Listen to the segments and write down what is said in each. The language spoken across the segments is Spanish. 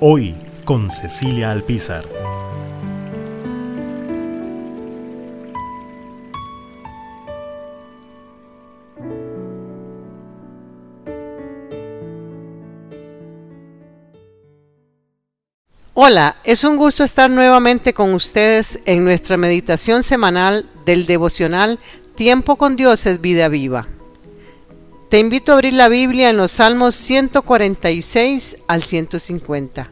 Hoy con Cecilia Alpizar. Hola, es un gusto estar nuevamente con ustedes en nuestra meditación semanal del devocional Tiempo con Dios es vida viva. Te invito a abrir la Biblia en los Salmos 146 al 150.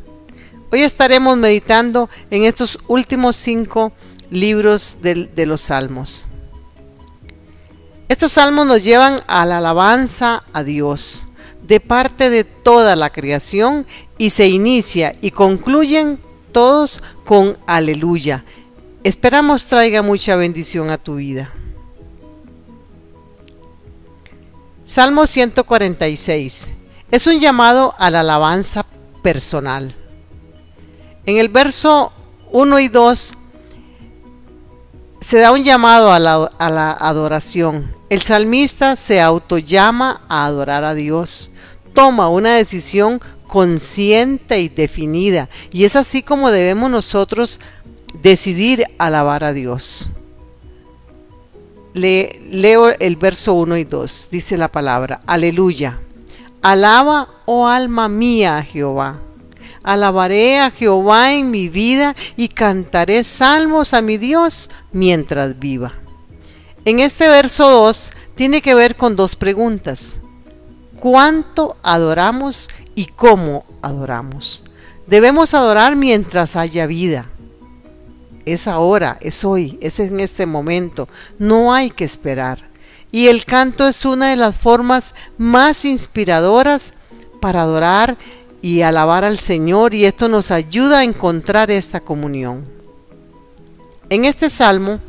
Hoy estaremos meditando en estos últimos cinco libros de, de los Salmos. Estos salmos nos llevan a la alabanza a Dios de parte de toda la creación y se inicia y concluyen todos con aleluya. Esperamos traiga mucha bendición a tu vida. Salmo 146. Es un llamado a la alabanza personal. En el verso 1 y 2 se da un llamado a la, a la adoración. El salmista se autollama a adorar a Dios. Toma una decisión consciente y definida. Y es así como debemos nosotros decidir alabar a Dios. Le, leo el verso 1 y 2. Dice la palabra, aleluya. Alaba, oh alma mía, Jehová. Alabaré a Jehová en mi vida y cantaré salmos a mi Dios mientras viva. En este verso 2 tiene que ver con dos preguntas. ¿Cuánto adoramos y cómo adoramos. Debemos adorar mientras haya vida. Es ahora, es hoy, es en este momento. No hay que esperar. Y el canto es una de las formas más inspiradoras para adorar y alabar al Señor y esto nos ayuda a encontrar esta comunión. En este salmo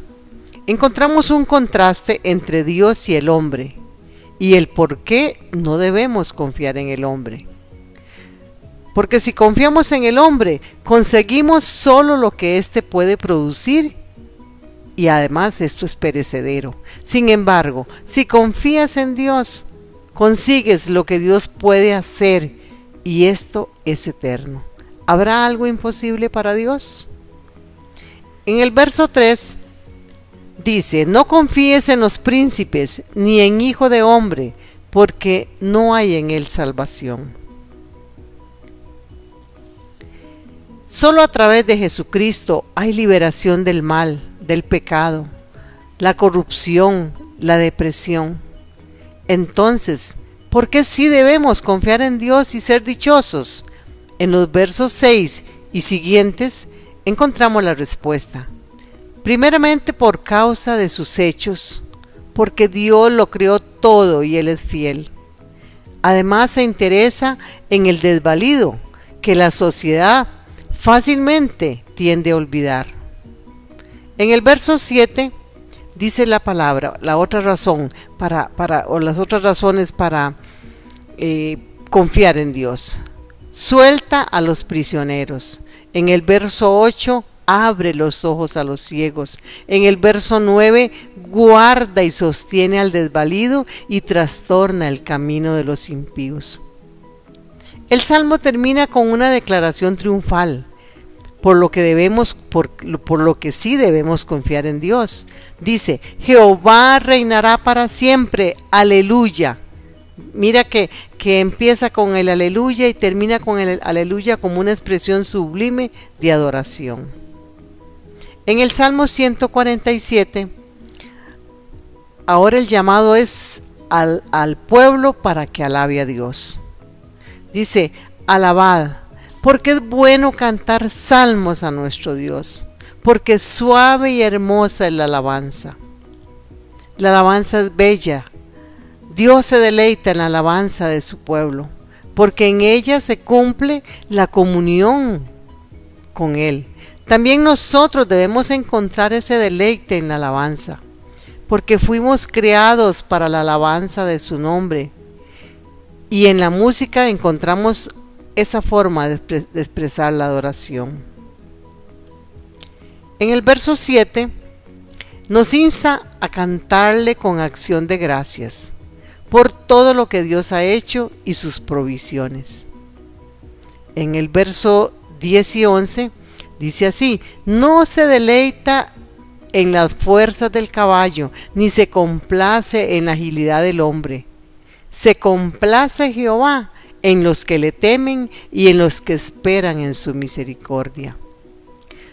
encontramos un contraste entre Dios y el hombre y el por qué no debemos confiar en el hombre. Porque si confiamos en el hombre, conseguimos solo lo que éste puede producir y además esto es perecedero. Sin embargo, si confías en Dios, consigues lo que Dios puede hacer y esto es eterno. ¿Habrá algo imposible para Dios? En el verso 3 dice, no confíes en los príncipes ni en hijo de hombre, porque no hay en él salvación. Solo a través de Jesucristo hay liberación del mal, del pecado, la corrupción, la depresión. Entonces, ¿por qué sí debemos confiar en Dios y ser dichosos? En los versos 6 y siguientes encontramos la respuesta. Primeramente por causa de sus hechos, porque Dios lo creó todo y Él es fiel. Además se interesa en el desvalido, que la sociedad fácilmente tiende a olvidar. En el verso 7 dice la palabra, la otra razón para, para o las otras razones para eh, confiar en Dios. Suelta a los prisioneros. En el verso 8, abre los ojos a los ciegos. En el verso 9, guarda y sostiene al desvalido y trastorna el camino de los impíos. El salmo termina con una declaración triunfal, por lo que debemos, por, lo que sí debemos confiar en Dios. Dice, Jehová reinará para siempre, aleluya. Mira que, que empieza con el aleluya y termina con el aleluya como una expresión sublime de adoración. En el Salmo 147, ahora el llamado es al, al pueblo para que alabe a Dios. Dice, alabad, porque es bueno cantar salmos a nuestro Dios, porque suave y hermosa es la alabanza. La alabanza es bella. Dios se deleita en la alabanza de su pueblo. porque en ella se cumple la comunión con Él. También nosotros debemos encontrar ese deleite en la alabanza, porque fuimos creados para la alabanza de su nombre. Y en la música encontramos esa forma de, expresar la adoración. En el verso 7 nos insta a cantarle con acción de gracias por todo lo que Dios ha hecho y sus provisiones. En el verso 10 y 11 dice así, no se deleita en las fuerzas del caballo, ni se complace en la agilidad del hombre. Se complace Jehová en los que le temen y en los que esperan en su misericordia.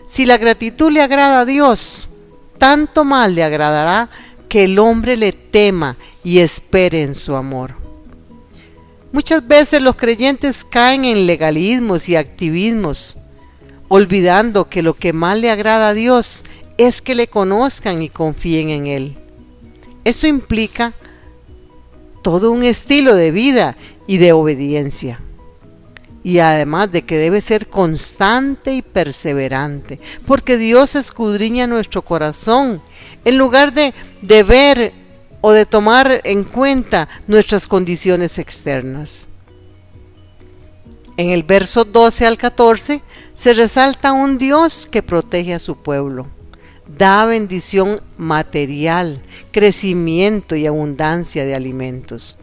Si la gratitud le agrada a Dios, tanto más le agradará que el hombre le tema y espere en su amor. Muchas veces los creyentes caen en legalismos y activismos, olvidando que lo que más le agrada a Dios es que le conozcan y confíen en Él. Esto implica todo un estilo de vida y de obediencia. Y además de que debe ser constante y perseverante, porque Dios escudriña nuestro corazón en lugar de, de ver o de tomar en cuenta nuestras condiciones externas. En el verso 12 al 14 se resalta un Dios que protege a su pueblo, da bendición material, crecimiento y abundancia de alimentos.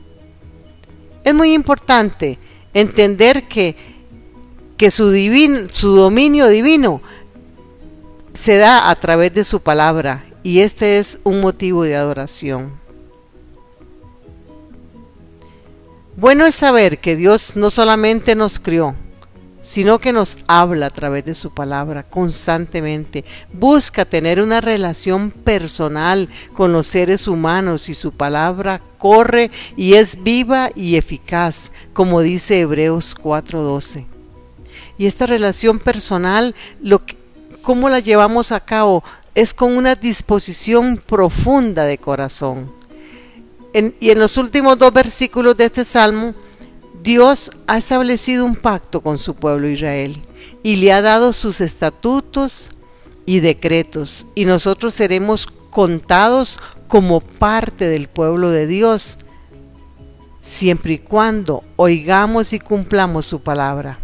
Es muy importante entender que, que su, su dominio divino se da a través de su palabra y este es un motivo de adoración. Bueno es saber que Dios no solamente nos crió, sino que nos habla a través de su palabra constantemente. Busca tener una relación personal con los seres humanos y su palabra corre y es viva y eficaz, como dice Hebreos 4:12. Y esta relación personal, lo ¿cómo la llevamos a cabo? Es con una disposición profunda de corazón y en los últimos dos versículos de este salmo, Dios ha establecido un pacto con su pueblo Israel y le ha dado sus estatutos y decretos y nosotros seremos contados como parte del pueblo de Dios siempre y cuando oigamos y cumplamos su palabra.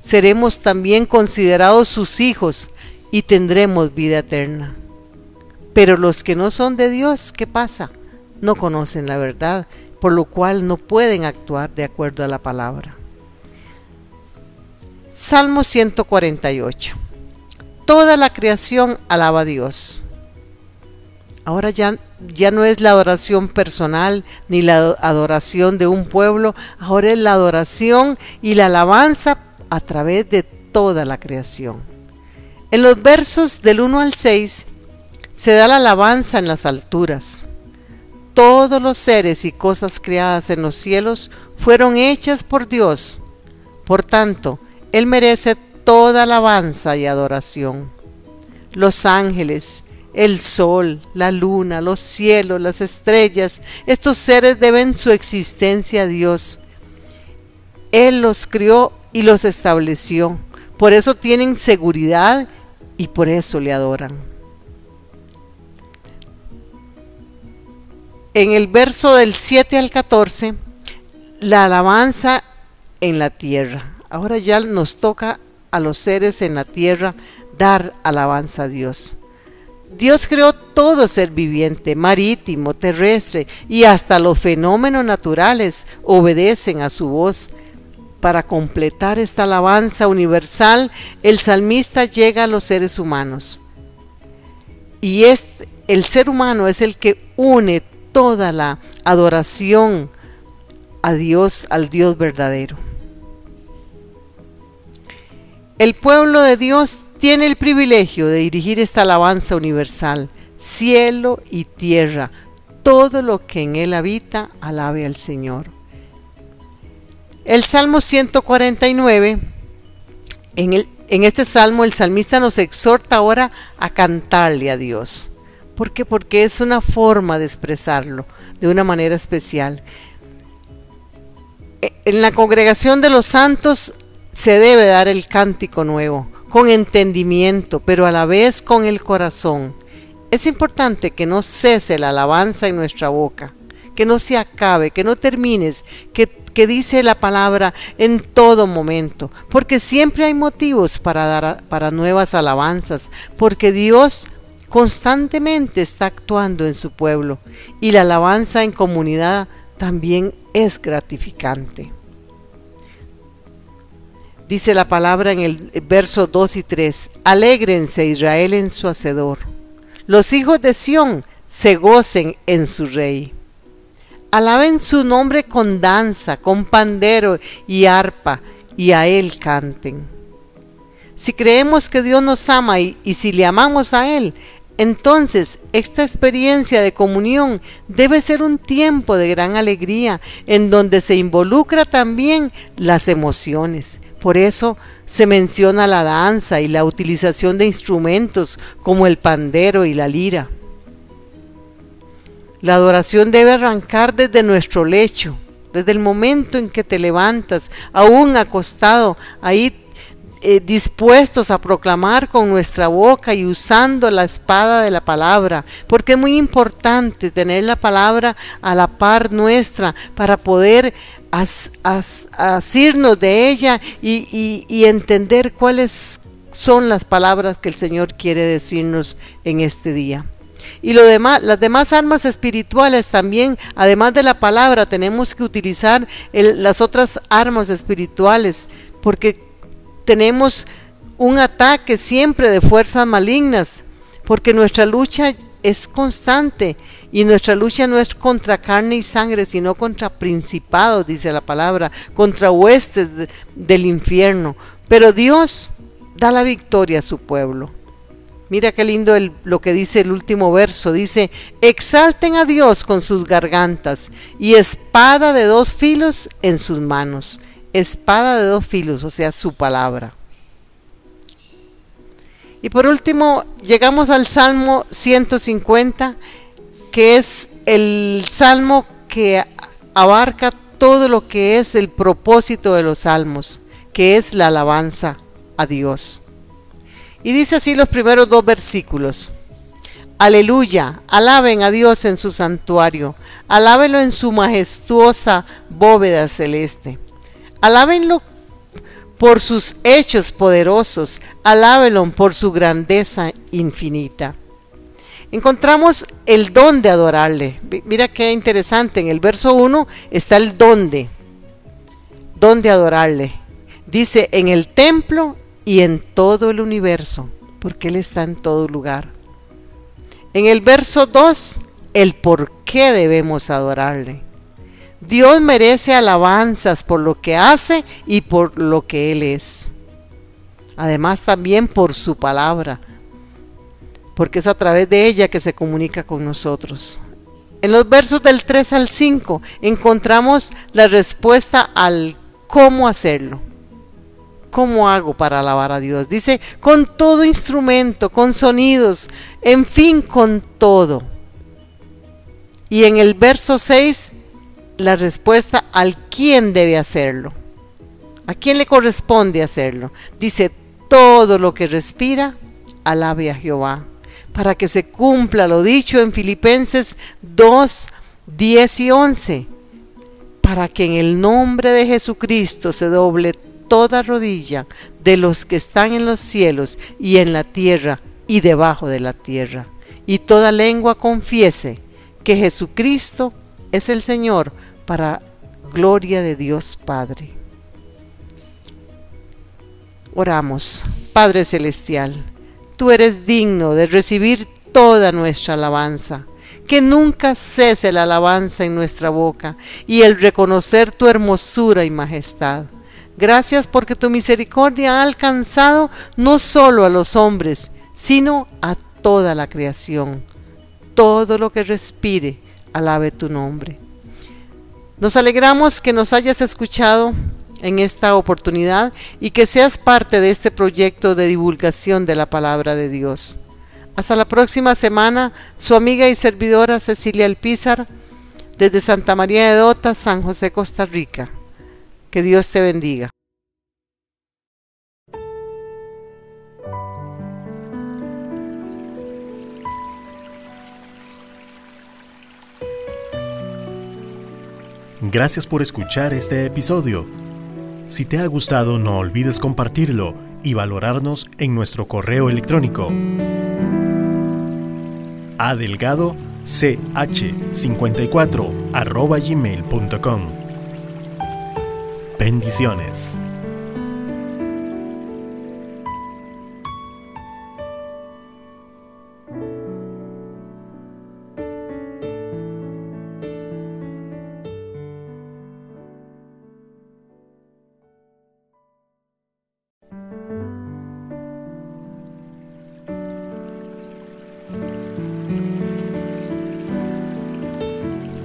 Seremos también considerados sus hijos y tendremos vida eterna. Pero los que no son de Dios, ¿qué pasa? no conocen la verdad, por lo cual no pueden actuar de acuerdo a la palabra. Salmo 148. Toda la creación alaba a Dios. Ahora ya, ya no es la adoración personal ni la adoración de un pueblo, ahora es la adoración y la alabanza a través de toda la creación. En los versos del 1 al 6 se da la alabanza en las alturas, todos los seres y cosas creadas en los cielos fueron hechas por Dios. Por tanto, Él merece toda alabanza y adoración. Los ángeles, el sol, la luna, los cielos, las estrellas, estos seres deben su existencia a Dios. Él los crió y los estableció. Por eso tienen seguridad y por eso le adoran. En el verso del 7 al 14, la alabanza en la tierra. Ahora ya nos toca a los seres en la tierra dar alabanza a Dios. Dios creó todo ser viviente, marítimo, terrestre y hasta los fenómenos naturales obedecen a su voz. Para completar esta alabanza universal, el salmista llega a los seres humanos. Y es, el ser humano es el que une toda la adoración a Dios, al Dios verdadero. El pueblo de Dios tiene el privilegio de dirigir esta alabanza universal, cielo y tierra, todo lo que en él habita, alabe al Señor. El Salmo 149, en, el, en este salmo el salmista nos exhorta ahora a cantarle a Dios. ¿Por qué? Porque es una forma de expresarlo de una manera especial. En la congregación de los santos se debe dar el cántico nuevo, con entendimiento, pero a la vez con el corazón. Es importante que no cese la alabanza en nuestra boca, que no se acabe, que no termines, que, que dice la palabra en todo momento, porque siempre hay motivos para dar para nuevas alabanzas, porque Dios constantemente está actuando en su pueblo y la alabanza en comunidad también es gratificante. Dice la palabra en el verso 2 y 3, Alégrense Israel en su hacedor, los hijos de Sión se gocen en su rey. Alaben su nombre con danza, con pandero y arpa, y a él canten. Si creemos que Dios nos ama y, y si le amamos a Él, entonces, esta experiencia de comunión debe ser un tiempo de gran alegría en donde se involucra también las emociones. Por eso se menciona la danza y la utilización de instrumentos como el pandero y la lira. La adoración debe arrancar desde nuestro lecho, desde el momento en que te levantas, aún acostado, ahí eh, dispuestos a proclamar con nuestra boca y usando la espada de la palabra, porque es muy importante tener la palabra a la par nuestra para poder asirnos de ella y, entender cuáles son las palabras que el Señor quiere decirnos en este día. Y lo demás, las demás armas espirituales también, además de la palabra, tenemos que utilizar las otras armas espirituales, porque tenemos un ataque siempre de fuerzas malignas, porque nuestra lucha es constante y nuestra lucha no es contra carne y sangre, sino contra principados, dice la palabra, contra huestes del infierno. Pero Dios da la victoria a su pueblo. Mira qué lindo lo que dice el último verso. Dice, exalten a Dios con sus gargantas y espada de dos filos en sus manos espada de dos filos, o sea, su palabra. Y por último, llegamos al Salmo 150, que es el salmo que abarca todo lo que es el propósito de los salmos, que es la alabanza a Dios. Y dice así los primeros dos versículos. Aleluya, alaben a Dios en su santuario, alábenlo en su majestuosa bóveda celeste. Alábenlo por sus hechos poderosos, alábenlo por su grandeza infinita. Encontramos el don de adorarle. Mira qué interesante, en el verso 1 está el don de, don de adorarle. Dice en el templo y en todo el universo, porque Él está en todo lugar. En el verso 2, el por qué debemos adorarle. Dios merece alabanzas por lo que hace y por lo que Él es. Además también por su palabra, porque es a través de ella que se comunica con nosotros. En los versos del 3 al 5 encontramos la respuesta al cómo hacerlo. ¿Cómo hago para alabar a Dios? Dice, con todo instrumento, con sonidos, en fin, con todo. Y en el verso 6 la respuesta al quién debe hacerlo. ¿A quién le corresponde hacerlo? Dice, todo lo que respira, alabe a Jehová, para que se cumpla lo dicho en Filipenses 2, 10 y 11, para que en el nombre de Jesucristo se doble toda rodilla de los que están en los cielos y en la tierra y debajo de la tierra, y toda lengua confiese que Jesucristo es el Señor para gloria de Dios Padre. Oramos, Padre Celestial, tú eres digno de recibir toda nuestra alabanza. Que nunca cese la alabanza en nuestra boca y el reconocer tu hermosura y majestad. Gracias porque tu misericordia ha alcanzado no solo a los hombres, sino a toda la creación. Todo lo que respire, alabe tu nombre. Nos alegramos que nos hayas escuchado en esta oportunidad y que seas parte de este proyecto de divulgación de la palabra de Dios. Hasta la próxima semana, su amiga y servidora Cecilia Alpizar, desde Santa María de Dota, San José, Costa Rica. Que Dios te bendiga. Gracias por escuchar este episodio. Si te ha gustado no olvides compartirlo y valorarnos en nuestro correo electrónico adelgado ch54 arroba gmail.com. Bendiciones.